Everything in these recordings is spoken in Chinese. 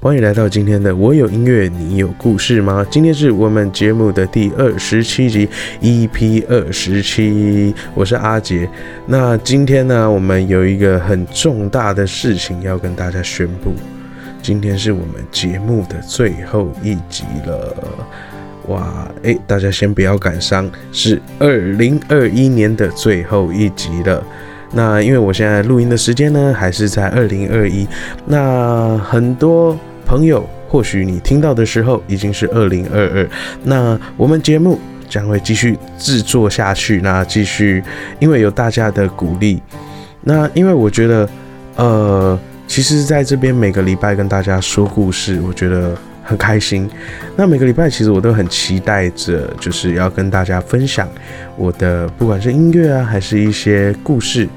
欢迎来到今天的我有音乐，你有故事吗？今天是我们节目的第二十七集，EP 二十七，我是阿杰。那今天呢，我们有一个很重大的事情要跟大家宣布，今天是我们节目的最后一集了。哇，诶，大家先不要感伤，是二零二一年的最后一集了。那因为我现在录音的时间呢，还是在二零二一。那很多朋友，或许你听到的时候已经是二零二二。那我们节目将会继续制作下去。那继续，因为有大家的鼓励。那因为我觉得，呃，其实在这边每个礼拜跟大家说故事，我觉得。很开心，那每个礼拜其实我都很期待着，就是要跟大家分享我的不管是音乐啊，还是一些故事。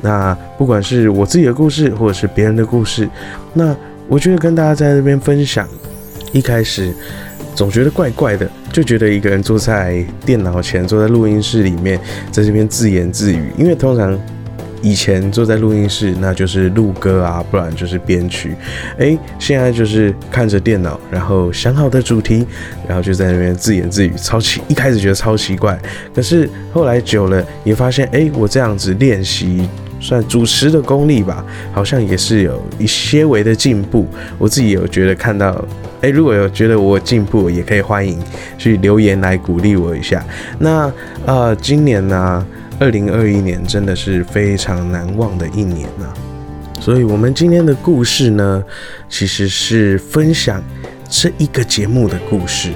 那不管是我自己的故事，或者是别人的故事，那我觉得跟大家在这边分享，一开始总觉得怪怪的，就觉得一个人坐在电脑前，坐在录音室里面，在这边自言自语，因为通常。以前坐在录音室，那就是录歌啊，不然就是编曲。哎，现在就是看着电脑，然后想好的主题，然后就在那边自言自语，超奇。一开始觉得超奇怪，可是后来久了，也发现，哎，我这样子练习，算主持的功力吧，好像也是有一些微的进步。我自己有觉得看到，哎，如果有觉得我进步，也可以欢迎去留言来鼓励我一下。那呃，今年呢？二零二一年真的是非常难忘的一年呐，所以，我们今天的故事呢，其实是分享这一个节目的故事。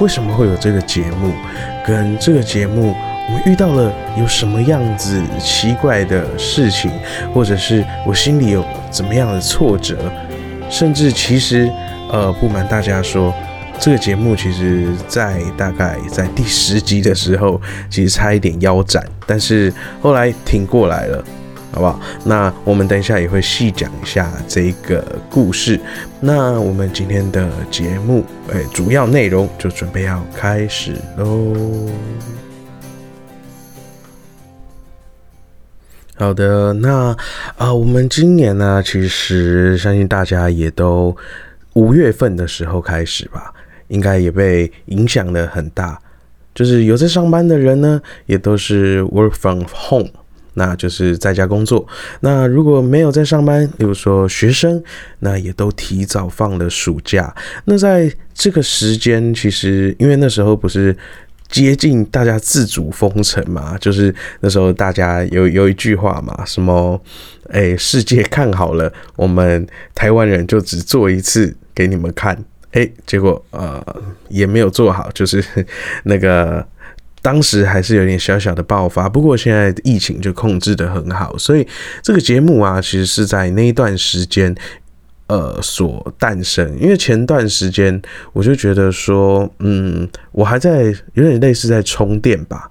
为什么会有这个节目？跟这个节目，我遇到了有什么样子奇怪的事情，或者是我心里有怎么样的挫折，甚至其实，呃，不瞒大家说。这个节目其实，在大概在第十集的时候，其实差一点腰斩，但是后来挺过来了，好不好？那我们等一下也会细讲一下这个故事。那我们今天的节目，哎，主要内容就准备要开始喽。好的，那啊，我们今年呢，其实相信大家也都五月份的时候开始吧。应该也被影响的很大，就是有在上班的人呢，也都是 work from home，那就是在家工作。那如果没有在上班，比如说学生，那也都提早放了暑假。那在这个时间，其实因为那时候不是接近大家自主封城嘛，就是那时候大家有有一句话嘛，什么，哎，世界看好了，我们台湾人就只做一次给你们看。哎，结果呃也没有做好，就是 那个当时还是有点小小的爆发。不过现在疫情就控制的很好，所以这个节目啊，其实是在那一段时间呃所诞生。因为前段时间我就觉得说，嗯，我还在有点类似在充电吧，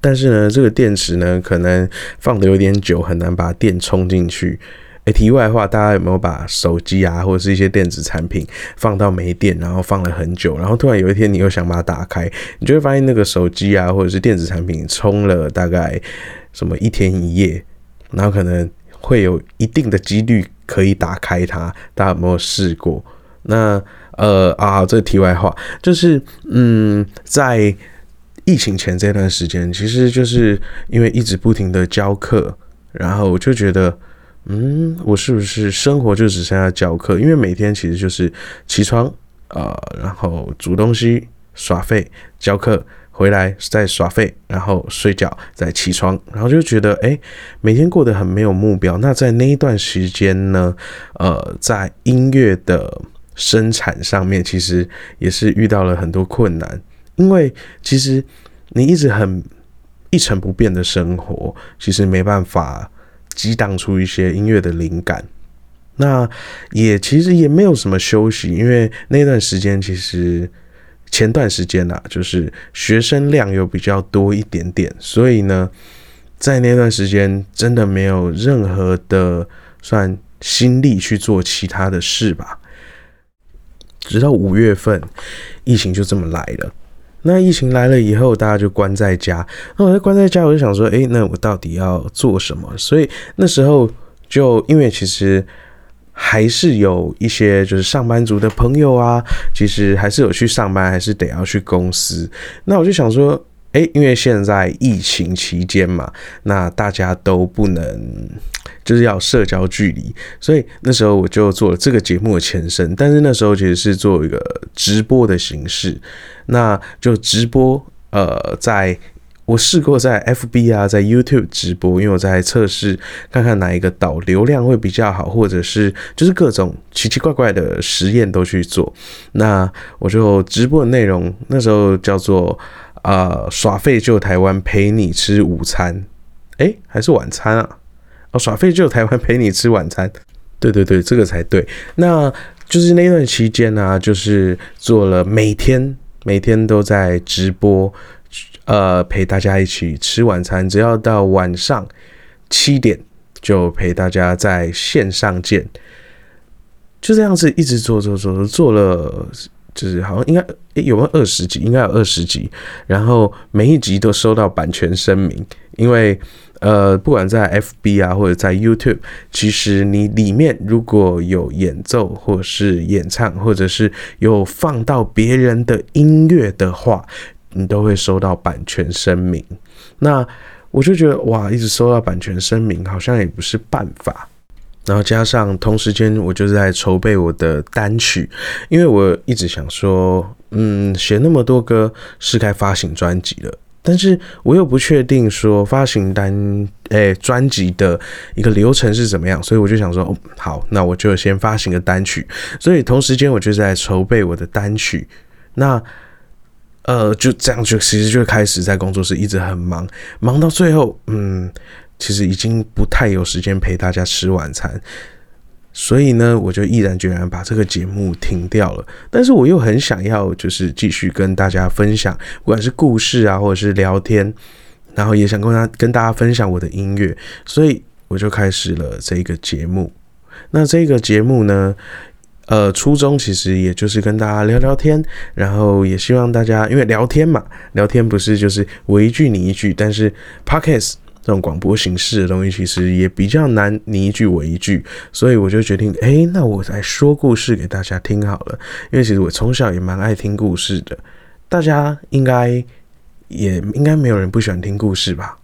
但是呢，这个电池呢可能放的有点久，很难把电充进去。诶，题外话，大家有没有把手机啊，或者是一些电子产品放到没电，然后放了很久，然后突然有一天你又想把它打开，你就会发现那个手机啊，或者是电子产品充了大概什么一天一夜，然后可能会有一定的几率可以打开它，大家有没有试过？那呃啊，这个题外话就是，嗯，在疫情前这段时间，其实就是因为一直不停的教课，然后我就觉得。嗯，我是不是生活就只剩下教课？因为每天其实就是起床啊，然后煮东西、耍废、教课，回来再耍废，然后睡觉，再起床，然后就觉得哎，每天过得很没有目标。那在那一段时间呢，呃，在音乐的生产上面，其实也是遇到了很多困难，因为其实你一直很一成不变的生活，其实没办法。激荡出一些音乐的灵感，那也其实也没有什么休息，因为那段时间其实前段时间啊，就是学生量又比较多一点点，所以呢，在那段时间真的没有任何的算心力去做其他的事吧。直到五月份，疫情就这么来了。那疫情来了以后，大家就关在家。那我在关在家，我就想说，诶，那我到底要做什么？所以那时候就因为其实还是有一些就是上班族的朋友啊，其实还是有去上班，还是得要去公司。那我就想说，诶，因为现在疫情期间嘛，那大家都不能就是要社交距离，所以那时候我就做了这个节目的前身。但是那时候其实是做一个直播的形式，那就直播，呃，在。我试过在 FB 啊，在 YouTube 直播，因为我在测试看看哪一个导流量会比较好，或者是就是各种奇奇怪怪的实验都去做。那我就直播的内容那时候叫做呃耍废救台湾陪你吃午餐，诶，还是晚餐啊？哦，耍废救台湾陪你吃晚餐，对对对，这个才对。那就是那段期间呢，就是做了每天每天都在直播。呃，陪大家一起吃晚餐，只要到晚上七点就陪大家在线上见，就这样子一直做做做做了，就是好像应该有没有二十集，应该有二十集，然后每一集都收到版权声明，因为呃，不管在 FB 啊或者在 YouTube，其实你里面如果有演奏或是演唱，或者是有放到别人的音乐的话。你都会收到版权声明，那我就觉得哇，一直收到版权声明好像也不是办法。然后加上同时间，我就在筹备我的单曲，因为我一直想说，嗯，写那么多歌是该发行专辑了，但是我又不确定说发行单诶专辑的一个流程是怎么样，所以我就想说，哦，好，那我就先发行个单曲。所以同时间我就在筹备我的单曲，那。呃，就这样，就其实就开始在工作室一直很忙，忙到最后，嗯，其实已经不太有时间陪大家吃晚餐，所以呢，我就毅然决然把这个节目停掉了。但是我又很想要，就是继续跟大家分享，不管是故事啊，或者是聊天，然后也想跟他跟大家分享我的音乐，所以我就开始了这个节目。那这个节目呢？呃，初衷其实也就是跟大家聊聊天，然后也希望大家，因为聊天嘛，聊天不是就是我一句你一句，但是 podcast 这种广播形式的东西，其实也比较难你一句我一句，所以我就决定，哎，那我来说故事给大家听好了，因为其实我从小也蛮爱听故事的，大家应该也应该没有人不喜欢听故事吧？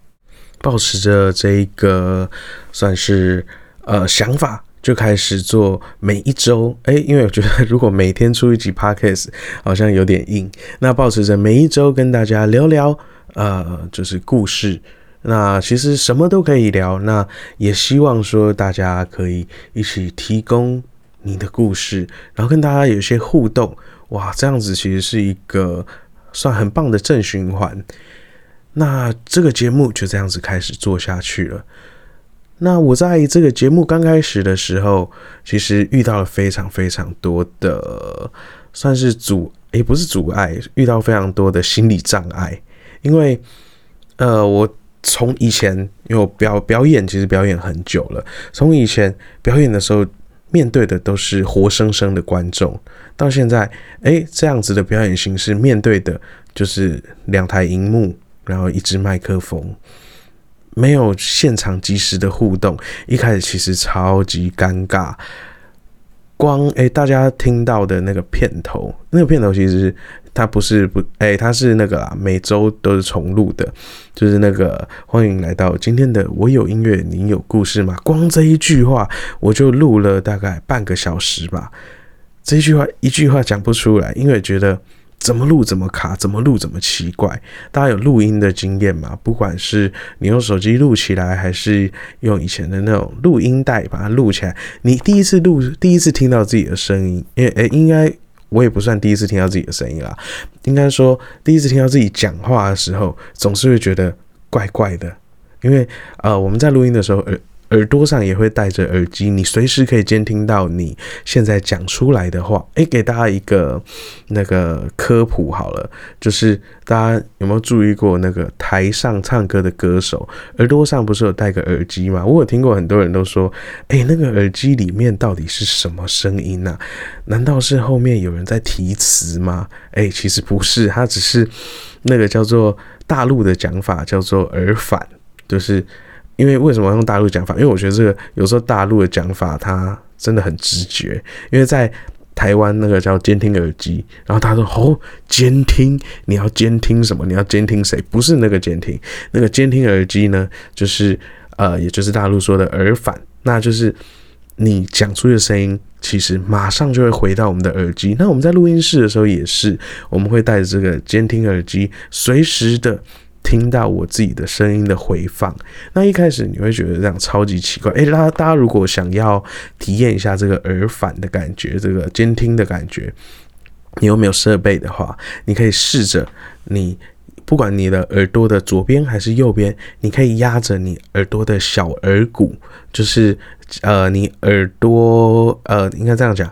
保持着这一个算是呃想法。就开始做每一周，哎，因为我觉得如果每天出一集 podcast 好像有点硬，那保持着每一周跟大家聊聊，呃，就是故事。那其实什么都可以聊，那也希望说大家可以一起提供你的故事，然后跟大家有一些互动，哇，这样子其实是一个算很棒的正循环。那这个节目就这样子开始做下去了。那我在这个节目刚开始的时候，其实遇到了非常非常多的，算是阻，也不是阻碍，遇到非常多的心理障碍。因为，呃，我从以前，因为我表表演，其实表演很久了，从以前表演的时候，面对的都是活生生的观众，到现在，哎，这样子的表演形式，面对的就是两台荧幕，然后一支麦克风。没有现场及时的互动，一开始其实超级尴尬。光诶，大家听到的那个片头，那个片头其实它不是不诶，它是那个啦，每周都是重录的，就是那个欢迎来到今天的我有音乐，你有故事吗？光这一句话我就录了大概半个小时吧，这一句话一句话讲不出来，因为觉得。怎么录怎么卡，怎么录怎么奇怪。大家有录音的经验吗？不管是你用手机录起来，还是用以前的那种录音带把它录起来，你第一次录，第一次听到自己的声音，因为诶，应该我也不算第一次听到自己的声音啦。应该说第一次听到自己讲话的时候，总是会觉得怪怪的，因为呃，我们在录音的时候，呃。耳朵上也会戴着耳机，你随时可以监听到你现在讲出来的话。诶，给大家一个那个科普好了，就是大家有没有注意过那个台上唱歌的歌手耳朵上不是有戴个耳机吗？我有听过很多人都说，诶，那个耳机里面到底是什么声音呢？难道是后面有人在提词吗？诶，其实不是，它只是那个叫做大陆的讲法叫做耳返，就是。因为为什么用大陆讲法？因为我觉得这个有时候大陆的讲法它真的很直觉，因为在。台湾那个叫监听耳机，然后他说：“哦，监听，你要监听什么？你要监听谁？不是那个监听，那个监听耳机呢，就是呃，也就是大陆说的耳返，那就是你讲出的声音，其实马上就会回到我们的耳机。那我们在录音室的时候也是，我们会带着这个监听耳机，随时的。”听到我自己的声音的回放，那一开始你会觉得这样超级奇怪。诶，大家大家如果想要体验一下这个耳返的感觉，这个监听的感觉，你有没有设备的话，你可以试着你不管你的耳朵的左边还是右边，你可以压着你耳朵的小耳骨，就是呃你耳朵呃应该这样讲，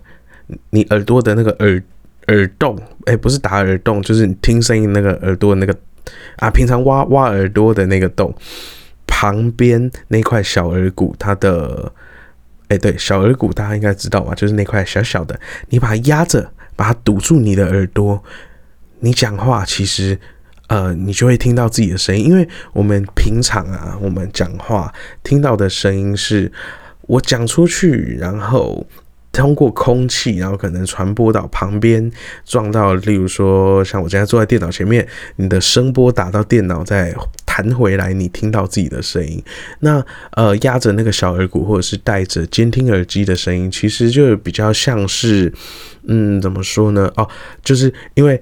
你耳朵的那个耳耳洞，诶，不是打耳洞，就是你听声音那个耳朵的那个。啊，平常挖挖耳朵的那个洞旁边那块小耳骨，它的，哎，对，小耳骨大家应该知道吧？就是那块小小的，你把它压着，把它堵住你的耳朵，你讲话其实，呃，你就会听到自己的声音。因为我们平常啊，我们讲话听到的声音是我讲出去，然后。通过空气，然后可能传播到旁边，撞到，例如说，像我现在坐在电脑前面，你的声波打到电脑，再弹回来，你听到自己的声音。那呃，压着那个小耳骨，或者是戴着监听耳机的声音，其实就比较像是，嗯，怎么说呢？哦，就是因为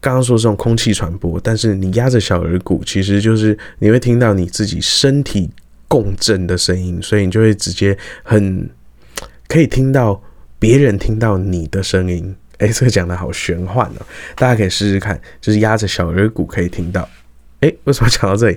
刚刚说这种空气传播，但是你压着小耳骨，其实就是你会听到你自己身体共振的声音，所以你就会直接很。可以听到别人听到你的声音，哎，这个讲的好玄幻哦！大家可以试试看，就是压着小耳骨可以听到。哎，为什么讲到这里？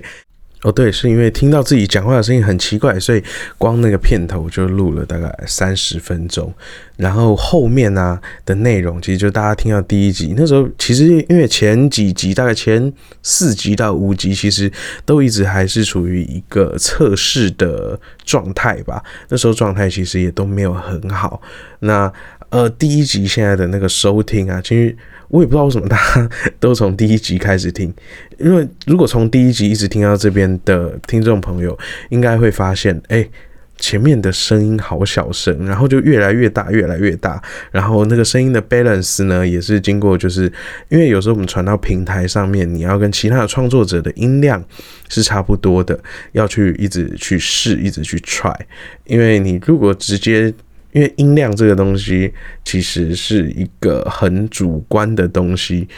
哦，对，是因为听到自己讲话的声音很奇怪，所以光那个片头就录了大概三十分钟。然后后面呢的内容，其实就大家听到第一集那时候，其实因为前几集大概前四集到五集，其实都一直还是处于一个测试的状态吧。那时候状态其实也都没有很好。那呃，第一集现在的那个收听啊，其实。我也不知道为什么大家都从第一集开始听，因为如果从第一集一直听到这边的听众朋友，应该会发现，哎，前面的声音好小声，然后就越来越大，越来越大，然后那个声音的 balance 呢，也是经过，就是因为有时候我们传到平台上面，你要跟其他的创作者的音量是差不多的，要去一直去试，一直去 try，因为你如果直接。因为音量这个东西其实是一个很主观的东西，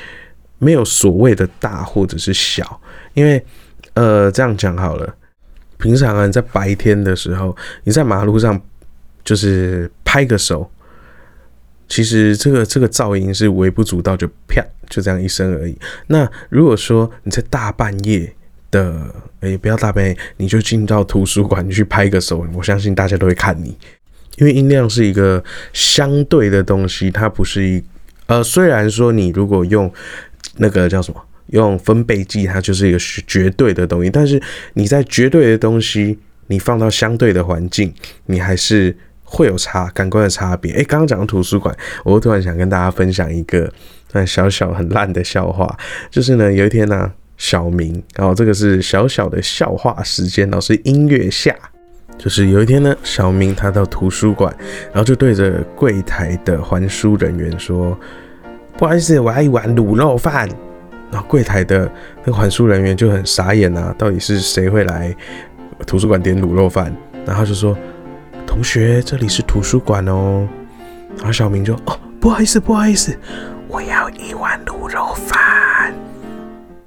没有所谓的大或者是小。因为，呃，这样讲好了，平常啊，在白天的时候，你在马路上就是拍个手，其实这个这个噪音是微不足道，就啪就这样一声而已。那如果说你在大半夜的，诶，不要大半夜，你就进到图书馆去拍个手，我相信大家都会看你。因为音量是一个相对的东西，它不是一呃，虽然说你如果用那个叫什么用分贝计，它就是一个绝对的东西，但是你在绝对的东西，你放到相对的环境，你还是会有差感官的差别。诶，刚刚讲图书馆，我突然想跟大家分享一个小小很烂的笑话，就是呢，有一天呢，小明，然后这个是小小的笑话时间，老师音乐下。就是有一天呢，小明他到图书馆，然后就对着柜台的还书人员说：“不好意思，我要一碗卤肉饭。”然后柜台的那个还书人员就很傻眼啊，到底是谁会来图书馆点卤肉饭？然后就说：“同学，这里是图书馆哦。”然后小明就：“哦，不好意思，不好意思，我要一碗卤肉饭。”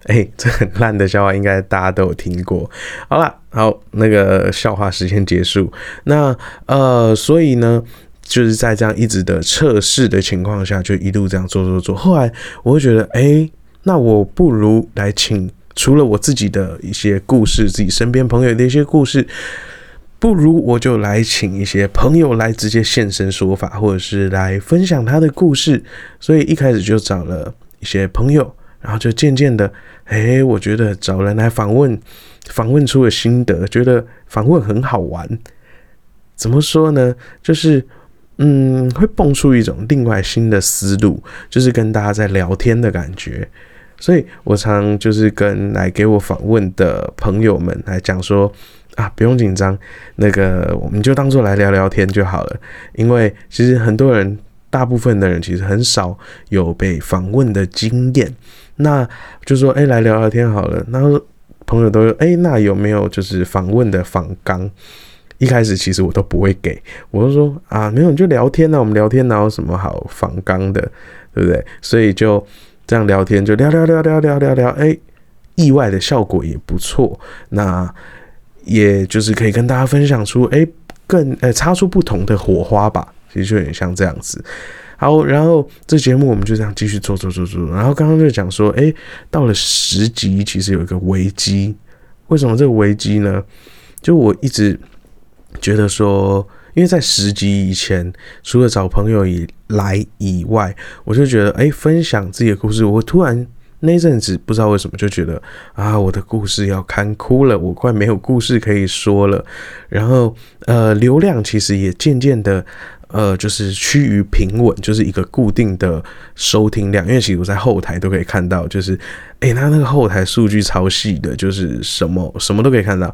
哎，这很烂的笑话，应该大家都有听过。好了，好，那个笑话时间结束。那呃，所以呢，就是在这样一直的测试的情况下，就一路这样做做做。后来我会觉得，哎，那我不如来请除了我自己的一些故事，自己身边朋友的一些故事，不如我就来请一些朋友来直接现身说法，或者是来分享他的故事。所以一开始就找了一些朋友。然后就渐渐的，哎，我觉得找人来访问，访问出了心得，觉得访问很好玩。怎么说呢？就是，嗯，会蹦出一种另外新的思路，就是跟大家在聊天的感觉。所以我常就是跟来给我访问的朋友们来讲说，啊，不用紧张，那个我们就当做来聊聊天就好了。因为其实很多人，大部分的人其实很少有被访问的经验，那就说哎，来聊聊天好了。然后朋友都说哎，那有没有就是访问的访纲？一开始其实我都不会给，我就说啊，没有你就聊天呢，我们聊天哪有什么好访纲的，对不对？所以就这样聊天，就聊聊聊聊聊聊聊，哎，意外的效果也不错。那也就是可以跟大家分享出，哎，更呃擦出不同的火花吧，其实就有点像这样子。好，然后这节目我们就这样继续做做做做。然后刚刚就讲说，哎，到了十集，其实有一个危机。为什么这个危机呢？就我一直觉得说，因为在十集以前，除了找朋友以来以外，我就觉得，哎，分享自己的故事，我突然。那阵子不知道为什么就觉得啊，我的故事要看哭了，我快没有故事可以说了。然后呃，流量其实也渐渐的呃，就是趋于平稳，就是一个固定的收听量。因为其实我在后台都可以看到，就是诶，他那个后台数据超细的，就是什么什么都可以看到，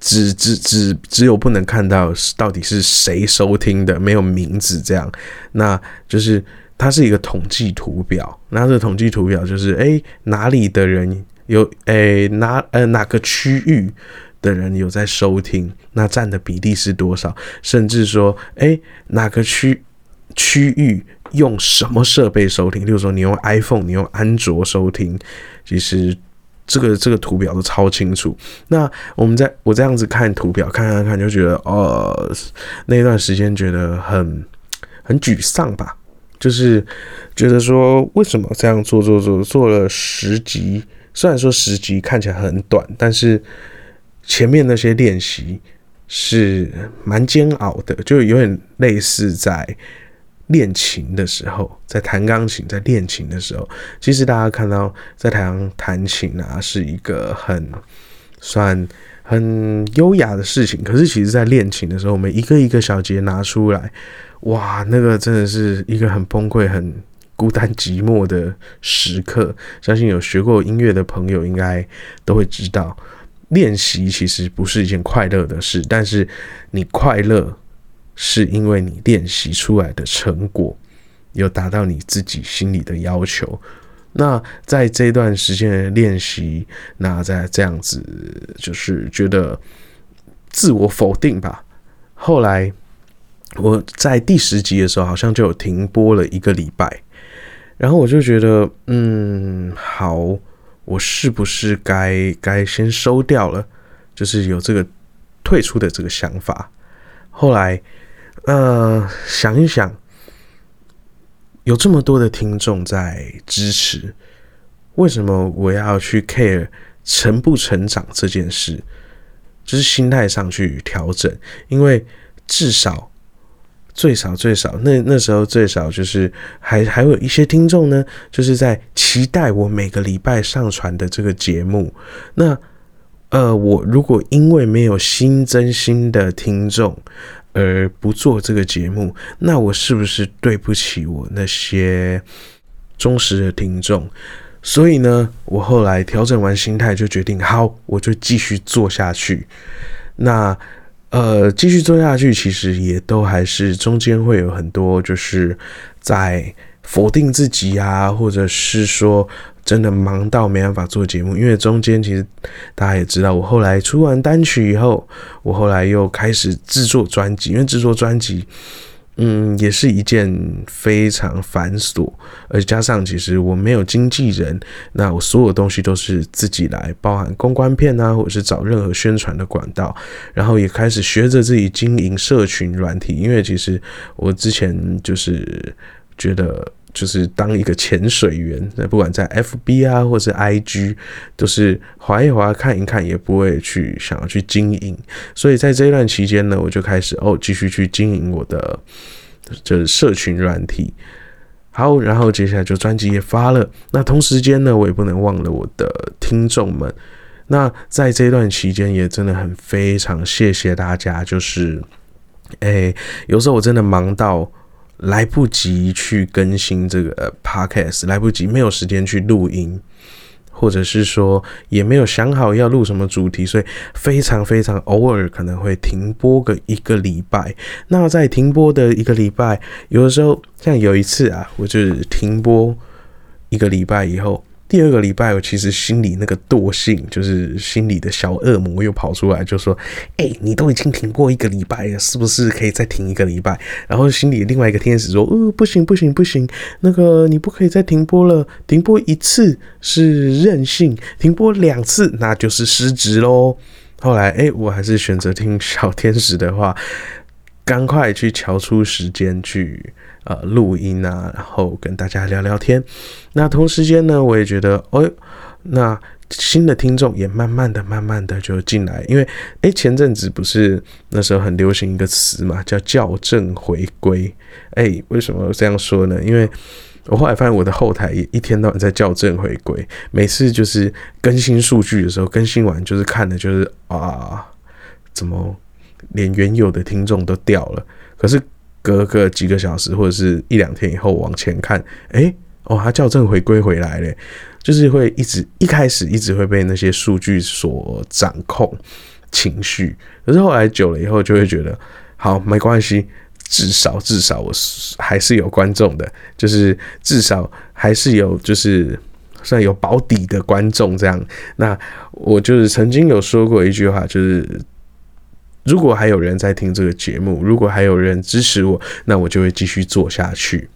只只只只有不能看到到底是谁收听的，没有名字这样，那就是。它是一个统计图表，那这个统计图表就是，哎，哪里的人有，哎，哪呃哪个区域的人有在收听，那占的比例是多少？甚至说，哎，哪个区区域用什么设备收听？例如说，你用 iPhone，你用安卓收听，其实这个这个图表都超清楚。那我们在我这样子看图表，看看看，就觉得，哦，那段时间觉得很很沮丧吧。就是觉得说，为什么这样做做做做了十集？虽然说十集看起来很短，但是前面那些练习是蛮煎熬的，就有点类似在练琴的时候，在弹钢琴，在练琴的时候。其实大家看到在台上弹琴啊，是一个很算很优雅的事情。可是其实，在练琴的时候，我们一个一个小节拿出来。哇，那个真的是一个很崩溃、很孤单寂寞的时刻。相信有学过音乐的朋友应该都会知道，练习其实不是一件快乐的事，但是你快乐是因为你练习出来的成果有达到你自己心里的要求。那在这段时间的练习，那在这样子就是觉得自我否定吧。后来。我在第十集的时候，好像就有停播了一个礼拜，然后我就觉得，嗯，好，我是不是该该先收掉了？就是有这个退出的这个想法。后来，呃，想一想，有这么多的听众在支持，为什么我要去 care 成不成长这件事？就是心态上去调整，因为至少。最少最少，那那时候最少就是还还有一些听众呢，就是在期待我每个礼拜上传的这个节目。那呃，我如果因为没有新增新的听众而不做这个节目，那我是不是对不起我那些忠实的听众？所以呢，我后来调整完心态，就决定好，我就继续做下去。那。呃，继续做下去，其实也都还是中间会有很多，就是在否定自己啊，或者是说真的忙到没办法做节目。因为中间其实大家也知道，我后来出完单曲以后，我后来又开始制作专辑，因为制作专辑。嗯，也是一件非常繁琐，而加上其实我没有经纪人，那我所有东西都是自己来，包含公关片啊，或者是找任何宣传的管道，然后也开始学着自己经营社群软体，因为其实我之前就是觉得。就是当一个潜水员，那不管在 FB 啊，或者 IG，都是划一划看一看，也不会去想要去经营。所以在这一段期间呢，我就开始哦，继续去经营我的就是社群软体。好，然后接下来就专辑也发了。那同时间呢，我也不能忘了我的听众们。那在这段期间，也真的很非常谢谢大家。就是，哎，有时候我真的忙到。来不及去更新这个 podcast，来不及，没有时间去录音，或者是说也没有想好要录什么主题，所以非常非常偶尔可能会停播个一个礼拜。那在停播的一个礼拜，有的时候像有一次啊，我就是停播一个礼拜以后。第二个礼拜，我其实心里那个惰性，就是心里的小恶魔又跑出来，就说：“哎，你都已经停播一个礼拜了，是不是可以再停一个礼拜？”然后心里另外一个天使说：“呃，不行不行不行，那个你不可以再停播了，停播一次是任性，停播两次那就是失职喽。”后来，哎，我还是选择听小天使的话，赶快去瞧出时间去。呃，录音啊，然后跟大家聊聊天。那同时间呢，我也觉得，哦，那新的听众也慢慢的、慢慢的就进来。因为，诶，前阵子不是那时候很流行一个词嘛，叫校正回归。诶，为什么这样说呢？因为我后来发现我的后台也一天到晚在校正回归，每次就是更新数据的时候，更新完就是看的就是啊，怎么连原有的听众都掉了？可是。隔个几个小时或者是一两天以后往前看，哎，哦，它校正回归回来了，就是会一直一开始一直会被那些数据所掌控情绪，可是后来久了以后就会觉得，好没关系，至少至少我还是有观众的，就是至少还是有就是算有保底的观众这样。那我就是曾经有说过一句话，就是。如果还有人在听这个节目，如果还有人支持我，那我就会继续做下去。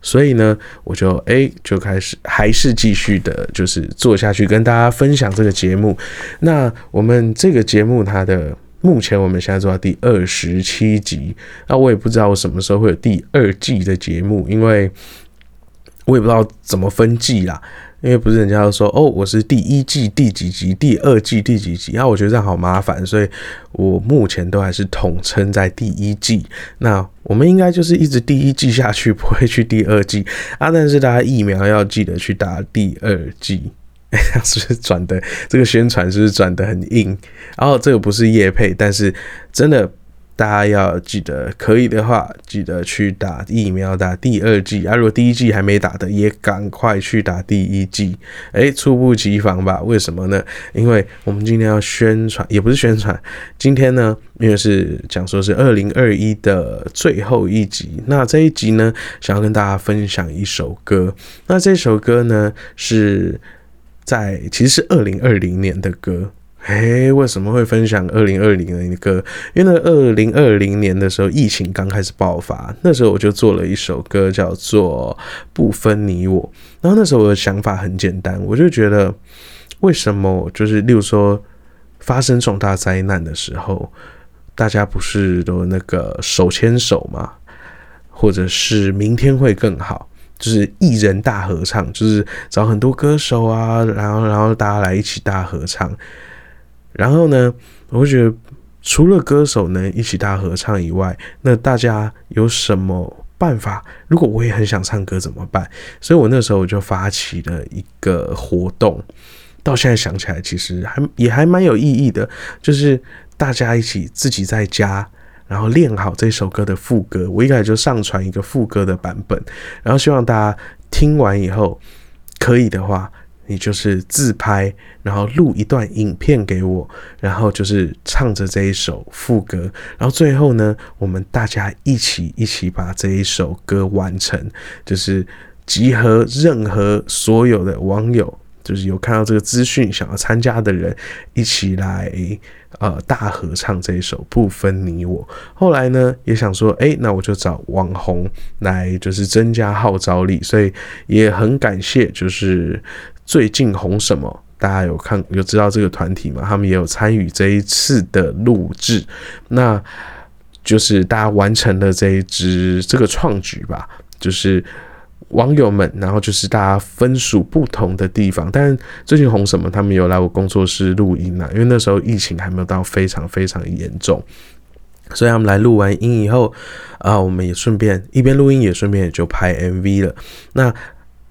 所以呢，我就诶就开始还是继续的，就是做下去，跟大家分享这个节目。那我们这个节目它的目前我们现在做到第二十七集，那我也不知道我什么时候会有第二季的节目，因为我也不知道怎么分季啦。因为不是人家都说哦，我是第一季第几集，第二季第几集，然后我觉得这样好麻烦，所以我目前都还是统称在第一季。那我们应该就是一直第一季下去，不会去第二季 啊。但是大家疫苗要记得去打第二季，是不是转的这个宣传是不是转的很硬？然后这个不是叶配，但是真的。大家要记得，可以的话，记得去打疫苗，打第二剂啊！如果第一剂还没打的，也赶快去打第一剂。诶，猝不及防吧？为什么呢？因为我们今天要宣传，也不是宣传，今天呢，因为是讲说是二零二一的最后一集。那这一集呢，想要跟大家分享一首歌。那这首歌呢，是在其实是二零二零年的歌。哎，为什么会分享二零二零的歌？因为那二零二零年的时候，疫情刚开始爆发，那时候我就做了一首歌，叫做《不分你我》。然后那时候我的想法很简单，我就觉得，为什么就是，例如说发生重大灾难的时候，大家不是都那个手牵手吗？或者是明天会更好，就是艺人大合唱，就是找很多歌手啊，然后然后大家来一起大合唱。然后呢，我会觉得除了歌手能一起大合唱以外，那大家有什么办法？如果我也很想唱歌怎么办？所以我那时候我就发起了一个活动，到现在想起来其实还也还蛮有意义的，就是大家一起自己在家，然后练好这首歌的副歌。我一开始就上传一个副歌的版本，然后希望大家听完以后，可以的话。你就是自拍，然后录一段影片给我，然后就是唱着这一首副歌，然后最后呢，我们大家一起一起把这一首歌完成，就是集合任何所有的网友，就是有看到这个资讯想要参加的人，一起来。呃，大合唱这一首不分你我。后来呢，也想说，哎，那我就找网红来，就是增加号召力。所以也很感谢，就是最近红什么，大家有看有知道这个团体吗？他们也有参与这一次的录制。那就是大家完成了这一支这个创举吧，就是。网友们，然后就是大家分属不同的地方，但最近红什么，他们有来我工作室录音啊，因为那时候疫情还没有到非常非常严重，所以他们来录完音以后，啊，我们也顺便一边录音也顺便也就拍 MV 了。那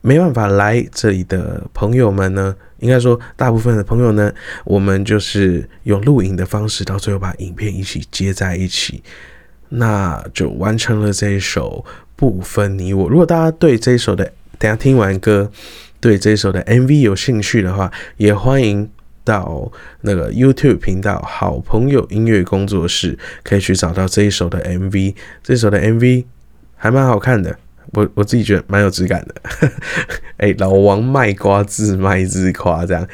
没办法来这里的朋友们呢，应该说大部分的朋友呢，我们就是用录影的方式，到最后把影片一起接在一起，那就完成了这一首。不分你我。如果大家对这一首的，等下听完歌，对这一首的 MV 有兴趣的话，也欢迎到那个 YouTube 频道“好朋友音乐工作室”，可以去找到这一首的 MV。这首的 MV 还蛮好看的。我我自己觉得蛮有质感的，哎，老王卖瓜自卖自夸这样，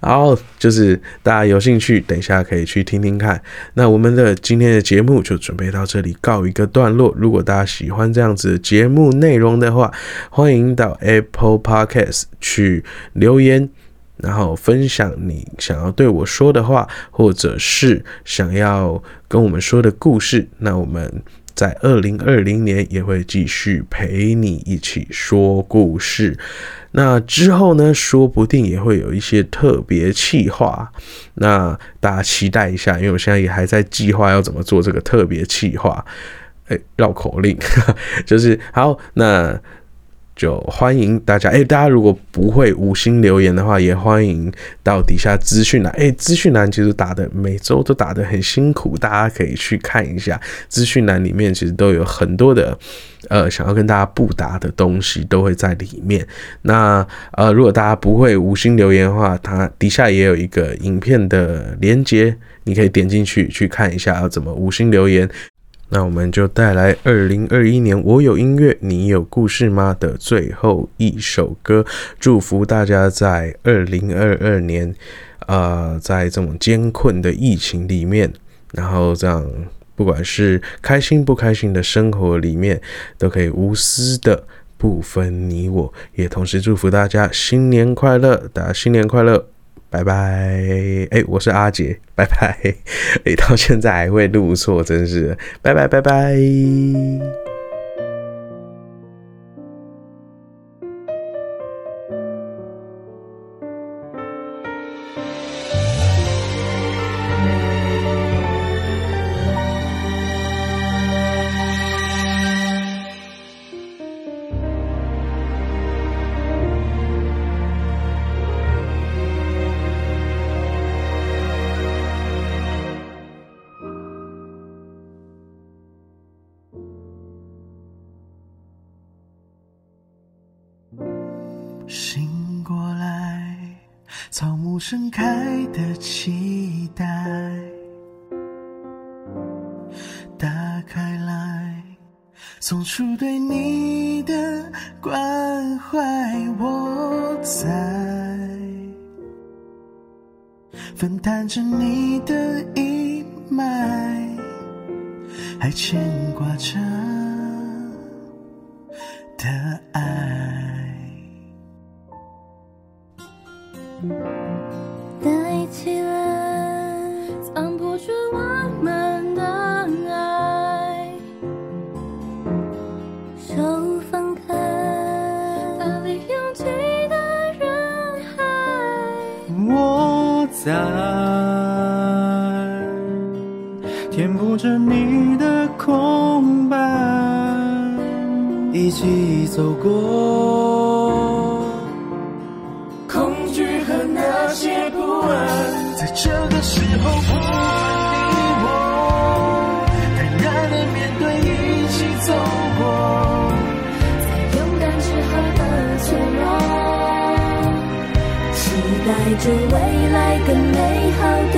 然后就是大家有兴趣，等一下可以去听听看。那我们的今天的节目就准备到这里告一个段落。如果大家喜欢这样子的节目内容的话，欢迎到 Apple Podcast 去留言，然后分享你想要对我说的话，或者是想要跟我们说的故事。那我们。在二零二零年也会继续陪你一起说故事。那之后呢，说不定也会有一些特别企划，那大家期待一下。因为我现在也还在计划要怎么做这个特别企划。哎，绕口令 就是好那。就欢迎大家，哎，大家如果不会五星留言的话，也欢迎到底下资讯栏，哎，资讯栏其实打的每周都打的很辛苦，大家可以去看一下资讯栏里面其实都有很多的，呃，想要跟大家布达的东西都会在里面。那呃，如果大家不会五星留言的话，它底下也有一个影片的连接，你可以点进去去看一下要怎么五星留言。那我们就带来二零二一年我有音乐，你有故事吗的最后一首歌，祝福大家在二零二二年，呃，在这种艰困的疫情里面，然后这样不管是开心不开心的生活里面，都可以无私的不分你我，也同时祝福大家新年快乐，大家新年快乐。拜拜，哎，我是阿杰，拜拜，哎，到现在还会录错，真是，拜拜，拜拜。盛开的期待，打开来，送出对你的关怀。我在分担着你的阴霾，还牵挂着的爱。一起走过。恐惧和那些不安，在这个时候不分你我，坦然的面对，一起走过，在勇敢之后的脆弱，期待着未来更美好的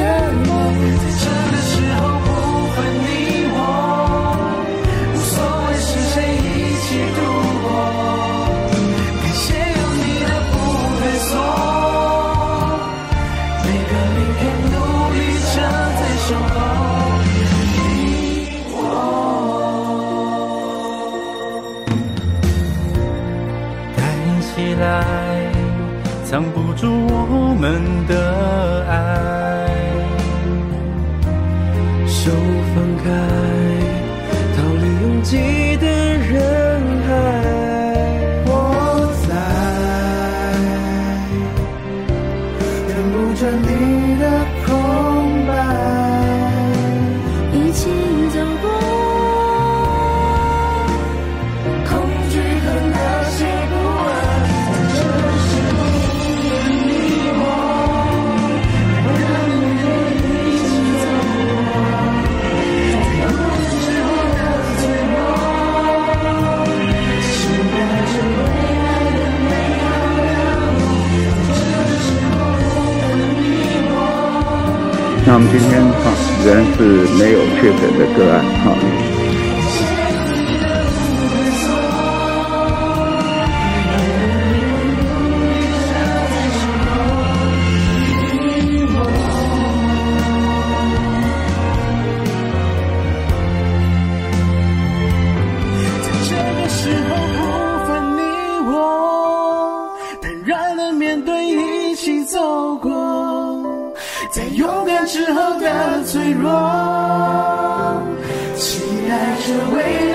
住我们的爱，手放开，逃离拥挤的人海。我在，填不着你的。那我们今天哈仍然是没有确诊的个案哈。时候的脆弱，期待着未来。